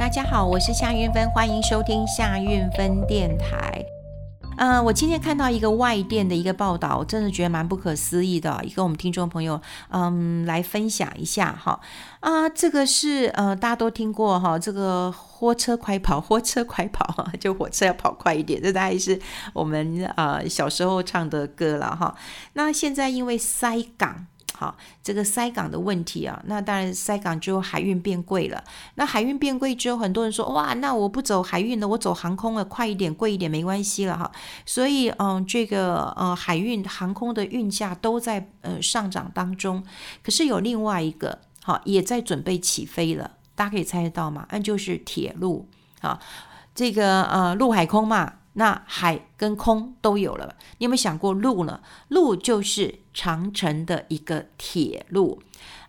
大家好，我是夏运芬，欢迎收听夏运芬电台。嗯、呃，我今天看到一个外电的一个报道，我真的觉得蛮不可思议的，也跟我们听众朋友嗯来分享一下哈。啊，这个是呃大家都听过哈，这个火车快跑，火车快跑，就火车要跑快一点，这大概是我们呃小时候唱的歌了哈。那现在因为塞港。好，这个塞港的问题啊，那当然塞港之后海运变贵了。那海运变贵之后，很多人说哇，那我不走海运了，我走航空了，快一点，贵一点没关系了哈。所以嗯，这个呃海运航空的运价都在呃上涨当中。可是有另外一个好也在准备起飞了，大家可以猜得到吗？那就是铁路啊，这个呃陆海空嘛。那海跟空都有了，你有没有想过路呢？路就是长城的一个铁路，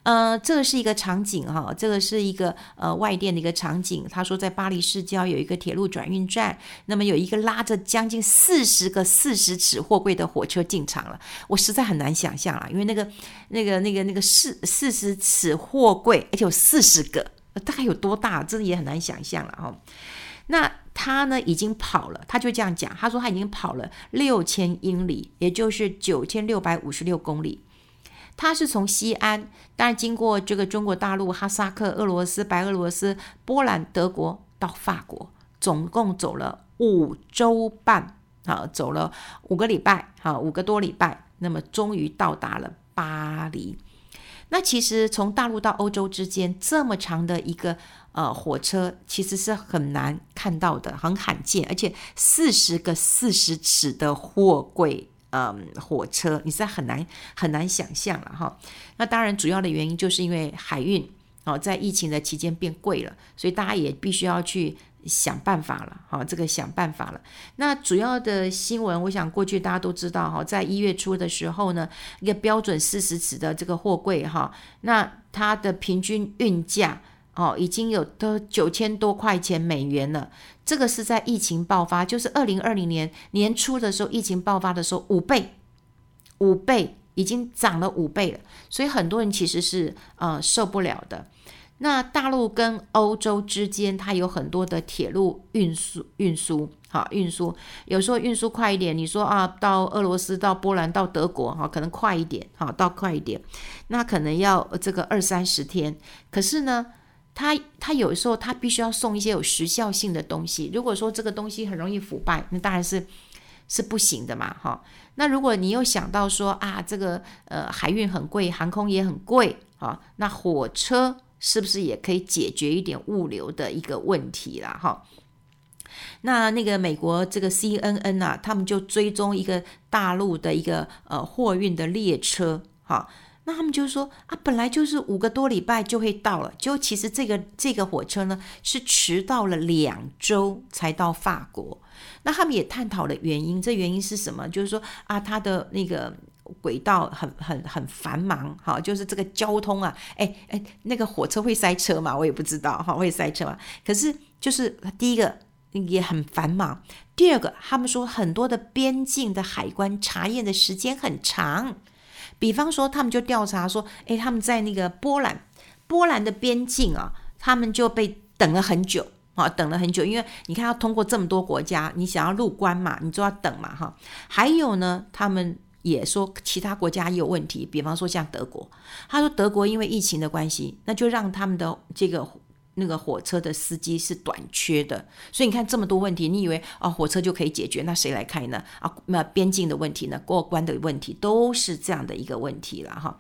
呃，这个是一个场景哈，这个是一个呃外电的一个场景。他说在巴黎市郊有一个铁路转运站，那么有一个拉着将近四十个四十尺货柜的火车进场了。我实在很难想象啊，因为那个那个那个那个四四十尺货柜，而且有四十个，大概有多大？真的也很难想象了哈。那他呢已经跑了，他就这样讲，他说他已经跑了六千英里，也就是九千六百五十六公里。他是从西安，但是经过这个中国大陆、哈萨克、俄罗斯、白俄罗斯、波兰、德国到法国，总共走了五周半，啊，走了五个礼拜，啊，五个多礼拜，那么终于到达了巴黎。那其实从大陆到欧洲之间这么长的一个呃火车，其实是很难看到的，很罕见，而且四十个四十尺的货柜，嗯、火车你是很难很难想象了哈。那当然主要的原因就是因为海运哦，在疫情的期间变贵了，所以大家也必须要去。想办法了，好，这个想办法了。那主要的新闻，我想过去大家都知道，哈，在一月初的时候呢，一个标准四十尺的这个货柜，哈，那它的平均运价，哦，已经有都九千多块钱美元了。这个是在疫情爆发，就是二零二零年年初的时候，疫情爆发的时候，五倍，五倍，已经涨了五倍了。所以很多人其实是呃受不了的。那大陆跟欧洲之间，它有很多的铁路运输，运输好运输，有时候运输快一点，你说啊，到俄罗斯、到波兰、到德国，哈，可能快一点，好，到快一点，那可能要这个二三十天。可是呢，它它有时候它必须要送一些有时效性的东西。如果说这个东西很容易腐败，那当然是是不行的嘛，哈。那如果你又想到说啊，这个呃海运很贵，航空也很贵，啊，那火车。是不是也可以解决一点物流的一个问题啦？哈，那那个美国这个 CNN 啊，他们就追踪一个大陆的一个呃货运的列车，哈，那他们就说啊，本来就是五个多礼拜就会到了，就其实这个这个火车呢是迟到了两周才到法国。那他们也探讨了原因，这原因是什么？就是说啊，他的那个。轨道很很很繁忙，哈，就是这个交通啊，哎哎，那个火车会塞车吗？我也不知道，哈，会塞车吗？可是就是第一个也很繁忙，第二个他们说很多的边境的海关查验的时间很长，比方说他们就调查说，哎，他们在那个波兰，波兰的边境啊，他们就被等了很久啊，等了很久，因为你看要通过这么多国家，你想要入关嘛，你就要等嘛，哈，还有呢，他们。也说其他国家也有问题，比方说像德国，他说德国因为疫情的关系，那就让他们的这个那个火车的司机是短缺的，所以你看这么多问题，你以为啊火车就可以解决？那谁来开呢？啊，那边境的问题呢？过关的问题都是这样的一个问题了哈。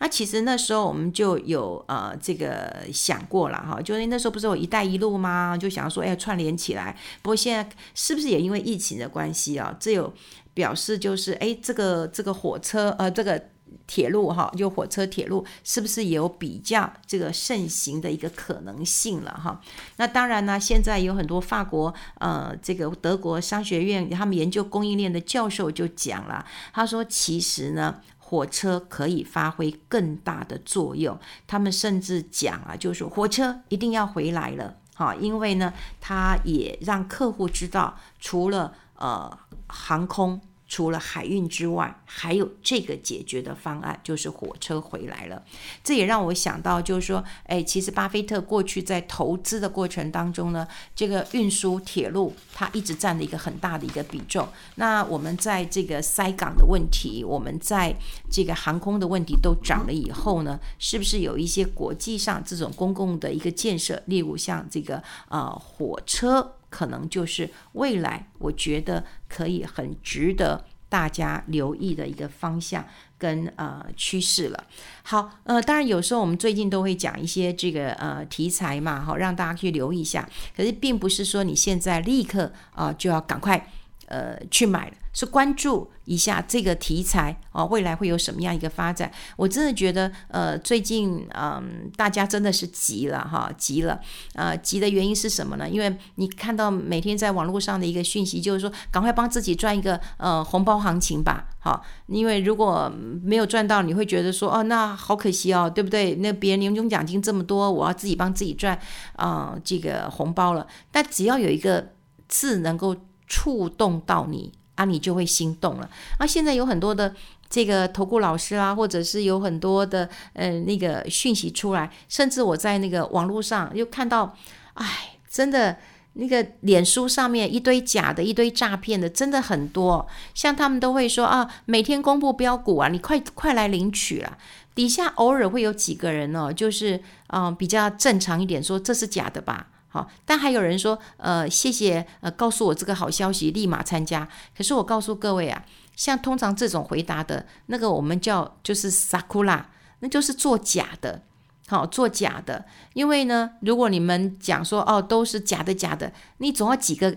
那其实那时候我们就有呃这个想过了哈，就是那时候不是有一带一路吗？就想说哎串联起来，不过现在是不是也因为疫情的关系啊？这有。表示就是，哎，这个这个火车，呃，这个铁路哈，就火车铁路，是不是也有比较这个盛行的一个可能性了哈？那当然呢，现在有很多法国，呃，这个德国商学院他们研究供应链的教授就讲了，他说其实呢，火车可以发挥更大的作用。他们甚至讲啊，就是说火车一定要回来了，哈，因为呢，他也让客户知道，除了呃航空。除了海运之外，还有这个解决的方案，就是火车回来了。这也让我想到，就是说，哎，其实巴菲特过去在投资的过程当中呢，这个运输铁路它一直占了一个很大的一个比重。那我们在这个塞港的问题，我们在这个航空的问题都涨了以后呢，是不是有一些国际上这种公共的一个建设，例如像这个呃火车？可能就是未来，我觉得可以很值得大家留意的一个方向跟呃趋势了。好，呃，当然有时候我们最近都会讲一些这个呃题材嘛，好让大家去留意一下。可是并不是说你现在立刻啊、就要赶快呃去买。是关注一下这个题材哦，未来会有什么样一个发展？我真的觉得，呃，最近嗯，大家真的是急了哈，急了。呃，急的原因是什么呢？因为你看到每天在网络上的一个讯息，就是说，赶快帮自己赚一个呃红包行情吧，好，因为如果没有赚到，你会觉得说，哦，那好可惜哦，对不对？那别人年终奖金这么多，我要自己帮自己赚啊、这个红包了。但只要有一个字能够触动到你。啊，你就会心动了。啊，现在有很多的这个投顾老师啊，或者是有很多的呃那个讯息出来，甚至我在那个网络上又看到，哎，真的那个脸书上面一堆假的，一堆诈骗的，真的很多。像他们都会说啊，每天公布标股啊，你快快来领取了。底下偶尔会有几个人哦，就是嗯、比较正常一点，说这是假的吧。好，但还有人说，呃，谢谢，呃，告诉我这个好消息，立马参加。可是我告诉各位啊，像通常这种回答的那个，我们叫就是撒库拉，那就是做假的，好，做假的。因为呢，如果你们讲说哦，都是假的，假的，你总要几个。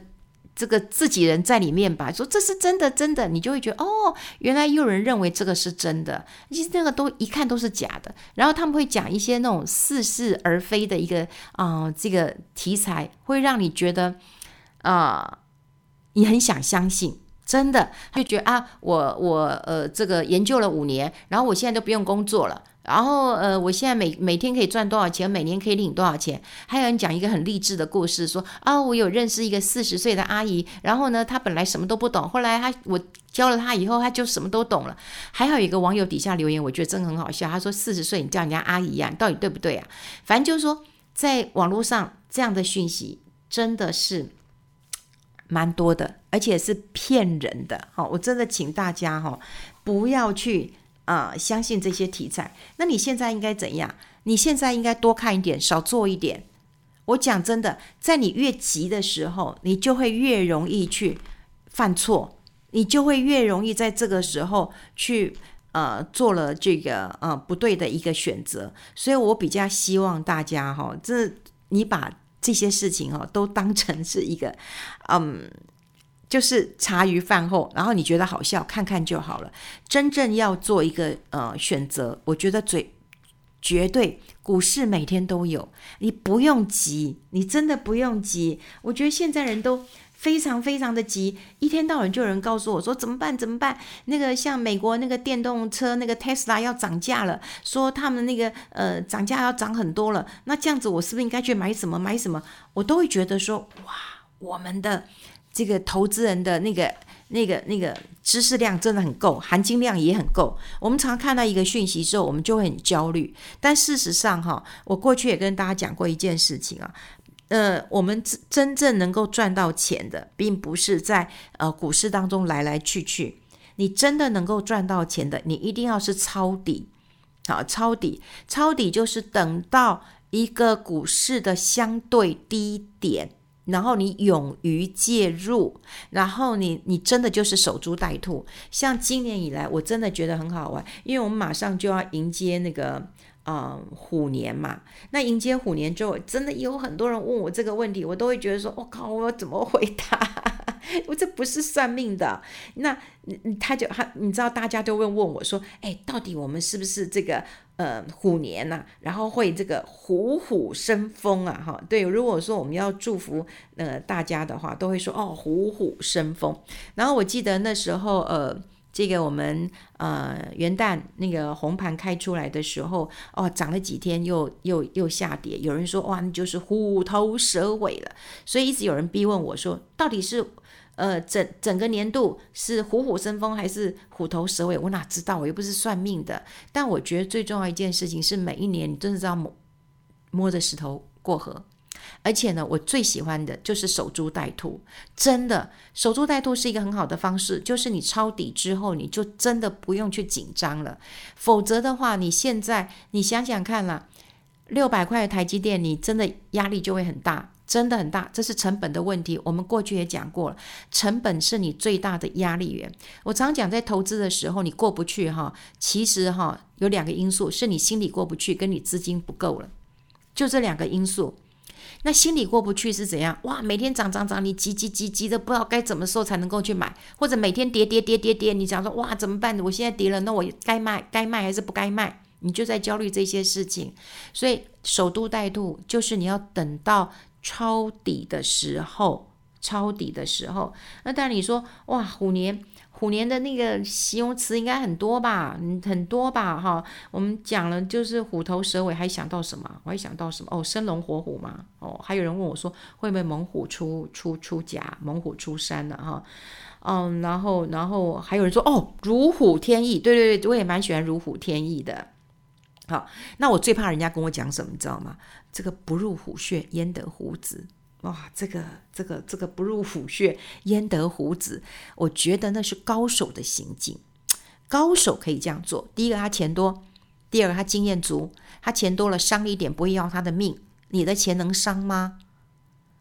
这个自己人在里面吧，说这是真的，真的，你就会觉得哦，原来有人认为这个是真的，其实那个都一看都是假的。然后他们会讲一些那种似是而非的一个啊、这个题材会让你觉得啊、你很想相信，真的，就觉得啊，我我呃，这个研究了五年，然后我现在都不用工作了。然后，呃，我现在每每天可以赚多少钱？每年可以领多少钱？还有人讲一个很励志的故事，说啊，我有认识一个四十岁的阿姨，然后呢，她本来什么都不懂，后来她我教了她以后，她就什么都懂了。还有一个网友底下留言，我觉得真的很好笑，他说四十岁你叫人家阿姨呀，你到底对不对啊？反正就是说，在网络上这样的讯息真的是蛮多的，而且是骗人的。好，我真的请大家哈，不要去。啊、相信这些题材，那你现在应该怎样？你现在应该多看一点，少做一点。我讲真的，在你越急的时候，你就会越容易去犯错，你就会越容易在这个时候去呃做了这个呃不对的一个选择。所以我比较希望大家哈，这你把这些事情哈都当成是一个嗯。就是茶余饭后，然后你觉得好笑，看看就好了。真正要做一个呃选择，我觉得最绝对股市每天都有，你不用急，你真的不用急。我觉得现在人都非常非常的急，一天到晚就有人告诉我说怎么办怎么办？那个像美国那个电动车那个 Tesla 要涨价了，说他们那个呃涨价要涨很多了，那这样子我是不是应该去买什么买什么？我都会觉得说哇，我们的。这个投资人的那个、那个、那个知识量真的很够，含金量也很够。我们常看到一个讯息之后，我们就会很焦虑。但事实上，哈，我过去也跟大家讲过一件事情啊，呃，我们真真正能够赚到钱的，并不是在呃股市当中来来去去。你真的能够赚到钱的，你一定要是抄底，好，抄底，抄底就是等到一个股市的相对低点。然后你勇于介入，然后你你真的就是守株待兔。像今年以来，我真的觉得很好玩，因为我们马上就要迎接那个嗯虎年嘛。那迎接虎年之后，真的有很多人问我这个问题，我都会觉得说，我、靠，我要怎么回答？我这不是算命的。那他就他，你知道，大家都会问我说，哎，到底我们是不是这个？呃，虎年呐、然后会这个虎虎生风啊，哈，对。如果说我们要祝福呃大家的话，都会说哦，虎虎生风。然后我记得那时候，呃，这个我们呃元旦那个红盘开出来的时候，哦，涨了几天又又又下跌。有人说哇，那就是虎头蛇尾了。所以一直有人逼问我说，到底是？呃，整整个年度是虎虎生风还是虎头蛇尾，我哪知道？我又不是算命的。但我觉得最重要一件事情是，每一年你真的是要摸摸着石头过河。而且呢，我最喜欢的就是守株待兔。真的，守株待兔是一个很好的方式，就是你抄底之后，你就真的不用去紧张了。否则的话，你现在你想想看啦，六百块的台积电，你真的压力就会很大。真的很大，这是成本的问题。我们过去也讲过了，成本是你最大的压力源。我常讲，在投资的时候，你过不去哈，其实哈有两个因素，是你心里过不去，跟你资金不够了，就这两个因素。那心里过不去是怎样？哇，每天涨涨涨，你急急急急的，不知道该怎么时候才能够去买，或者每天跌跌跌跌跌，你想说哇怎么办？我现在跌了，那我该卖该卖还是不该卖？你就在焦虑这些事情。所以守株待兔就是你要等到。抄底的时候，抄底的时候，那当然你说哇，虎年虎年的那个形容词应该很多吧？嗯，很多吧？哈，我们讲了就是虎头蛇尾，还想到什么？我还想到什么？哦，生龙活虎嘛。哦，还有人问我说，会不会猛虎出出出甲，猛虎出山了哈？嗯，然后然后还有人说哦，如虎添翼。对对对，我也蛮喜欢如虎添翼的。好，那我最怕人家跟我讲什么，你知道吗？这个不入虎穴，焉得虎子？哇，这个这个这个不入虎穴，焉得虎子？我觉得那是高手的行径，高手可以这样做。第一个，他钱多；第二个，他经验足。他钱多了，伤一点不会要他的命，你的钱能伤吗？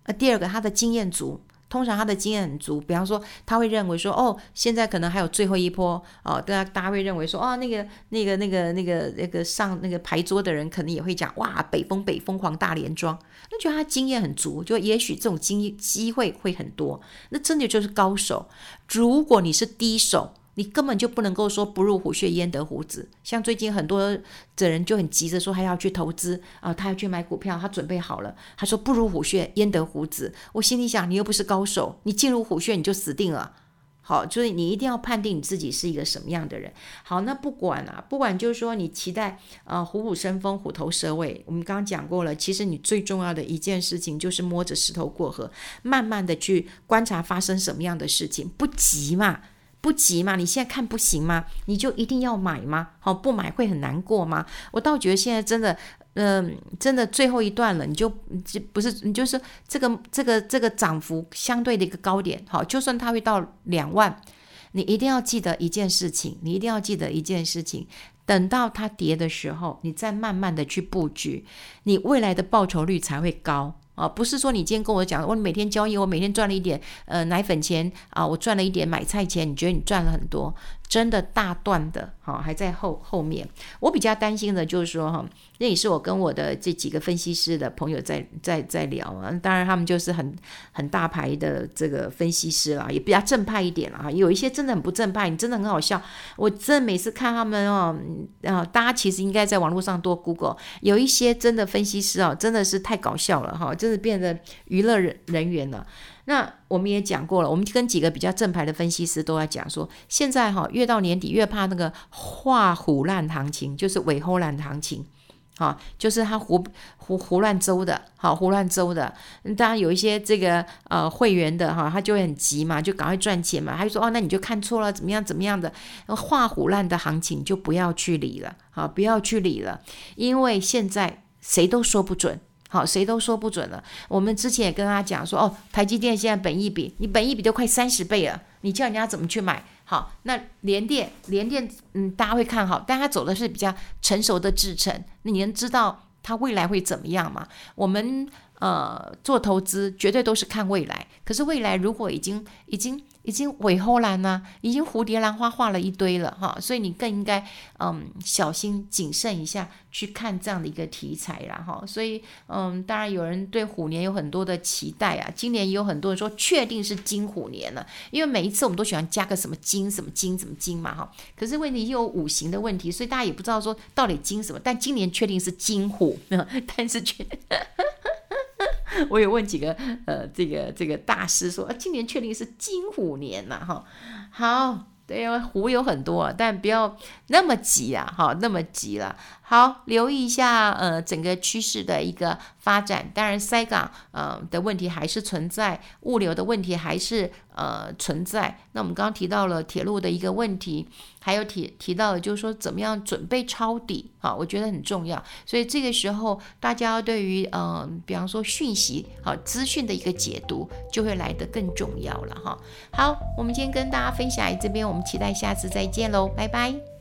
呃，第二个，他的经验足。通常他的经验很足，比方说他会认为说，哦，现在可能还有最后一波，哦，大家大家会认为说，哦，那个那个那个那个那个上那个牌桌的人可能也会讲，哇，北风北疯狂大连庄，那觉得他经验很足，就也许这种经机会会很多，那真的就是高手。如果你是低手。你根本就不能够说不入虎穴焉得虎子。像最近很多的人就很急着说，他要去投资啊、他要去买股票，他准备好了。他说不入虎穴焉得虎子。我心里想，你又不是高手，你进入虎穴你就死定了。好，所以你一定要判定你自己是一个什么样的人。好，那不管啊，不管就是说你期待啊、呃、虎虎生风、虎头蛇尾。我们刚刚讲过了，其实你最重要的一件事情就是摸着石头过河，慢慢的去观察发生什么样的事情，不急嘛。不急嘛？你现在看不行吗？你就一定要买吗？好，不买会很难过吗？我倒觉得现在真的，嗯、真的最后一段了，你就就不是你就是这个这个这个涨幅相对的一个高点，好，就算它会到两万，你一定要记得一件事情，你一定要记得一件事情，等到它跌的时候，你再慢慢的去布局，你未来的报酬率才会高。啊，不是说你今天跟我讲，我每天交易，我每天赚了一点呃奶粉钱啊，我赚了一点买菜钱，你觉得你赚了很多？真的大段的哈，还在后后面。我比较担心的就是说哈，那也是我跟我的这几个分析师的朋友在在在聊啊。当然他们就是很很大牌的这个分析师啦，也比较正派一点啦。有一些真的很不正派，你真的很好笑。我真的每次看他们哦，啊，大家其实应该在网络上多 Google，有一些真的分析师哦，真的是太搞笑了哈，真的变得娱乐人人员了。那我们也讲过了，我们跟几个比较正牌的分析师都在讲说，现在哈越到年底越怕那个画虎烂行情，就是尾后烂行情，哈，就是他胡胡胡乱诌的，好胡乱诌的。当然有一些这个呃会员的哈，他就会很急嘛，就赶快赚钱嘛，他就说哦，那你就看错了，怎么样怎么样的，画虎烂的行情就不要去理了，好不要去理了，因为现在谁都说不准。好，谁都说不准了。我们之前也跟他讲说，哦，台积电现在本益比，你本益比都快三十倍了，你叫人家怎么去买？好，那联电，联电，嗯，大家会看好，但它走的是比较成熟的制程，你能知道它未来会怎么样吗？我们呃做投资绝对都是看未来，可是未来如果已经已经。已经尾后兰呢，已经蝴蝶兰花画了一堆了哈，所以你更应该嗯小心谨慎一下去看这样的一个题材啦哈。所以嗯，当然有人对虎年有很多的期待啊，今年也有很多人说确定是金虎年了，因为每一次我们都喜欢加个什么金什么金什么金嘛哈。可是问题又有五行的问题，所以大家也不知道说到底金什么，但今年确定是金虎，但是却。我有问几个呃，这个这个大师说，啊，今年确定是金虎年了哈。好，对，因为湖有很多，但不要那么急啊，哈，那么急了。好，留意一下，呃，整个趋势的一个发展。当然，塞港呃的问题还是存在，物流的问题还是呃存在。那我们刚刚提到了铁路的一个问题，还有提提到的就是说怎么样准备抄底啊，我觉得很重要。所以这个时候，大家对于嗯，比方说讯息好资讯的一个解读，就会来得更重要了哈。好，我们今天跟大家分享这边，我们期待下次再见喽，拜拜。